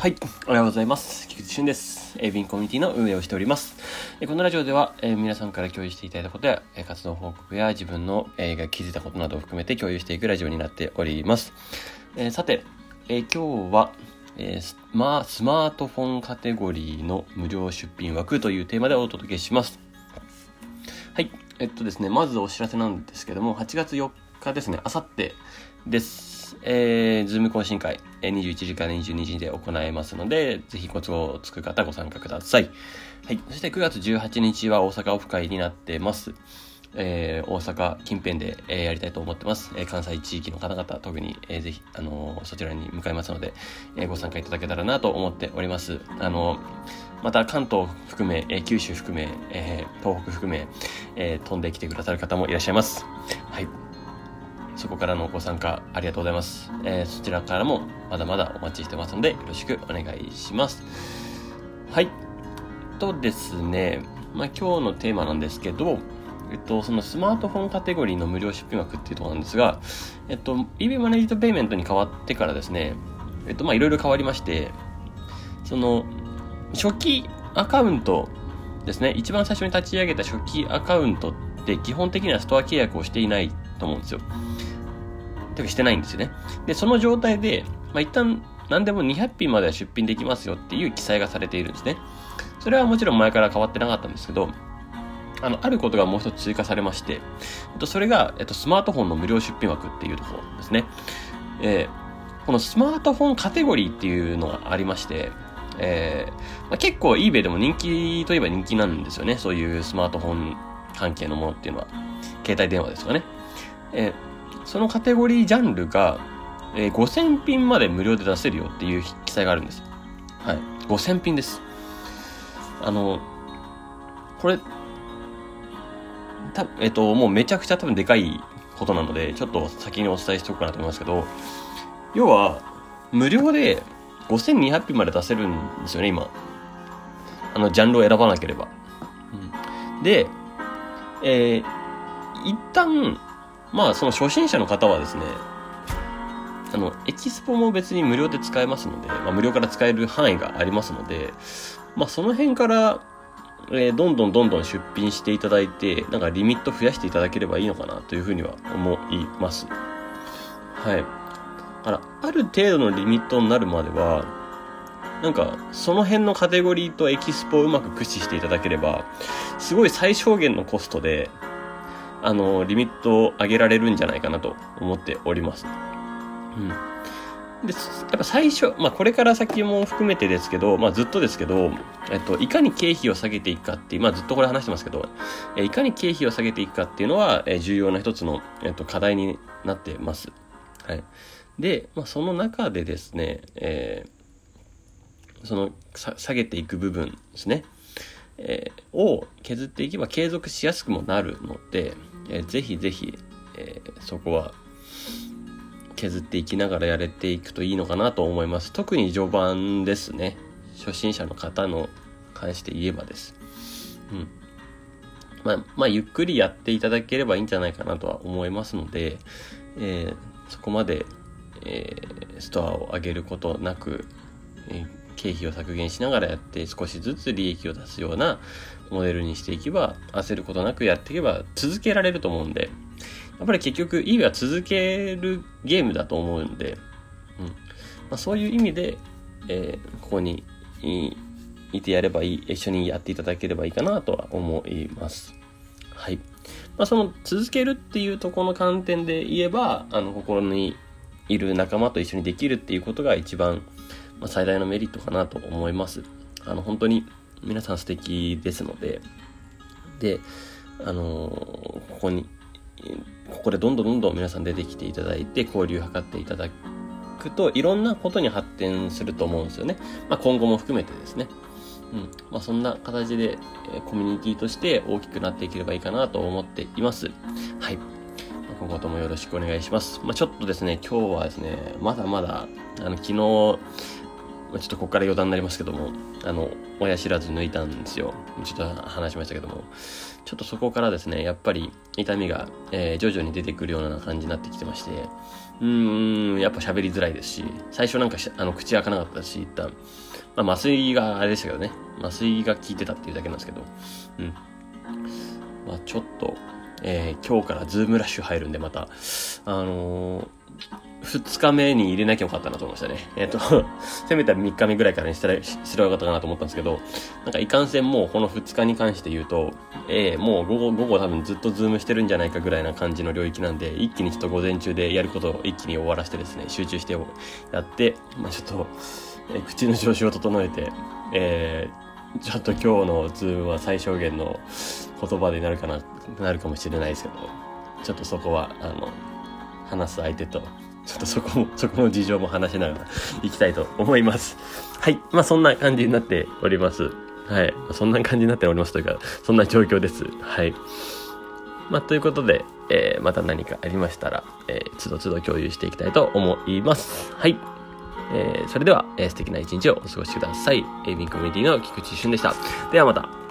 はい。おはようございます。菊池俊です。エビンコミュニティの運営をしております。このラジオでは、えー、皆さんから共有していただいたことや、活動報告や自分の、えー、が気づいたことなどを含めて共有していくラジオになっております。えー、さて、えー、今日は、えーまあ、スマートフォンカテゴリーの無料出品枠というテーマでお届けします。はい。えっとですね、まずお知らせなんですけども、8月4日ですね、あさってです。。えー、ズーム懇親会、21時から22時で行えますので、ぜひご都合つく方ご参加ください。はい。そして9月18日は大阪オフ会になってます。えー、大阪近辺で、えー、やりたいと思ってます。えー、関西地域の方々、特に、えー、ぜひ、あのー、そちらに向かいますので、えー、ご参加いただけたらなと思っております。あのー、また関東含め、えー、九州含め、えー、東北含め、えー、飛んできてくださる方もいらっしゃいます。はい。そこからのご参加ありがとうございます。えー、そちらからもまだまだお待ちしてますので、よろしくお願いします。はい。とですね、まあ、今日のテーマなんですけど、えっと、そのスマートフォンカテゴリーの無料出品枠っていうところなんですが、えっと、EB マネージトペイメントに変わってからですね、えっと、まあ、いろいろ変わりまして、その、初期アカウントですね、一番最初に立ち上げた初期アカウントって基本的にはストア契約をしていないと思うんですよ。てかしてないんですよね。で、その状態で、まあ、一旦何でも200品までは出品できますよっていう記載がされているんですね。それはもちろん前から変わってなかったんですけど、あの、あることがもう一つ追加されまして、えっと、それが、えっと、スマートフォンの無料出品枠っていうところですね。えー、このスマートフォンカテゴリーっていうのがありまして、えーまあ、結構 eBay でも人気といえば人気なんですよね。そういうスマートフォン関係のものっていうのは。携帯電話ですかね。えー、そのカテゴリージャンルが、えー、5000品まで無料で出せるよっていう記載があるんです。はい。5000品です。あの、これ、た、えっ、と、もうめちゃくちゃ多分でかいことなので、ちょっと先にお伝えしておくかなと思いますけど、要は、無料で5200品まで出せるんですよね、今。あの、ジャンルを選ばなければ。うん、で、えー、一旦、まあ、その初心者の方はですね、あの、エキスポも別に無料で使えますので、まあ、無料から使える範囲がありますので、まあ、その辺から、えー、どんどんどんどん出品していただいて、なんかリミット増やしていただければいいのかなというふうには思います。はい。だから、ある程度のリミットになるまでは、なんか、その辺のカテゴリーとエキスポをうまく駆使していただければ、すごい最小限のコストで、あの、リミットを上げられるんじゃないかなと思っております。うん。で、やっぱ最初、まあこれから先も含めてですけど、まあずっとですけど、えっと、いかに経費を下げていくかっていう、まあずっとこれ話してますけど、えいかに経費を下げていくかっていうのは、え重要な一つの、えっと、課題になってます。はい。で、まあその中でですね、えー、その、下げていく部分ですね。えー、を削っていけば継続しやすくもなるので、えー、ぜひぜひ、えー、そこは削っていきながらやれていくといいのかなと思います。特に序盤ですね。初心者の方の関して言えばです。うん。まあ、まあ、ゆっくりやっていただければいいんじゃないかなとは思いますので、えー、そこまで、えー、ストアを上げることなく、えー経費を削減しながらやって少しずつ利益を出すようなモデルにしていけば焦ることなくやっていけば続けられると思うんでやっぱり結局意味は続けるゲームだと思うんで、うん。まあ、そういう意味で、えー、ここにいてやればいい一緒にやっていただければいいかなとは思います。はい。まあ、その続けるっていうとこの観点で言えばあの心にいる仲間と一緒にできるっていうことが一番まあ、最大のメリットかなと思います。あの、本当に皆さん素敵ですので、で、あのー、ここに、ここでどんどんどんどん皆さん出てきていただいて、交流を図っていただくと、いろんなことに発展すると思うんですよね。まあ、今後も含めてですね。うん。まあ、そんな形で、え、コミュニティとして大きくなっていければいいかなと思っています。はい。まあ、今後ともよろしくお願いします。まあ、ちょっとですね、今日はですね、まだまだ、あの、昨日、ま、ちょっとここから余談になりますけども、あの、親知らず抜いたんですよ。ちょっと話しましたけども、ちょっとそこからですね、やっぱり痛みが、えー、徐々に出てくるような感じになってきてまして、うーん、やっぱ喋りづらいですし、最初なんかあの口開かなかったし、一旦。まあ、麻酔があれでしたけどね。麻酔が効いてたっていうだけなんですけど。うん。まあ、ちょっと、えー、今日からズームラッシュ入るんで、また、あのー、二日目に入れなきゃよかったなと思いましたね。えっ、ー、と、せめて3日目ぐらいからにしたら、すればよかったかなと思ったんですけど、なんかいかんせんもうこの2日に関して言うと、えー、もう午後、午後多分ずっとズームしてるんじゃないかぐらいな感じの領域なんで、一気にちょっと午前中でやることを一気に終わらせてですね、集中してやって、まあちょっと、えー、口の調子を整えて、えー、ちょっと今日のズームは最小限の言葉でなるかな、なるかもしれないですけど、ちょっとそこは、あの、話す相手とちょっとそこも、そこの事情も話しながらいきたいと思います。はい。まあそんな感じになっております。はい。そんな感じになっておりますというか、そんな状況です。はい。まあということで、えー、また何かありましたら、えー、つどつど共有していきたいと思います。はい。えー、それでは、えー、素敵な一日をお過ごしください。エイビンコミュニティの菊池俊でした。ではまた。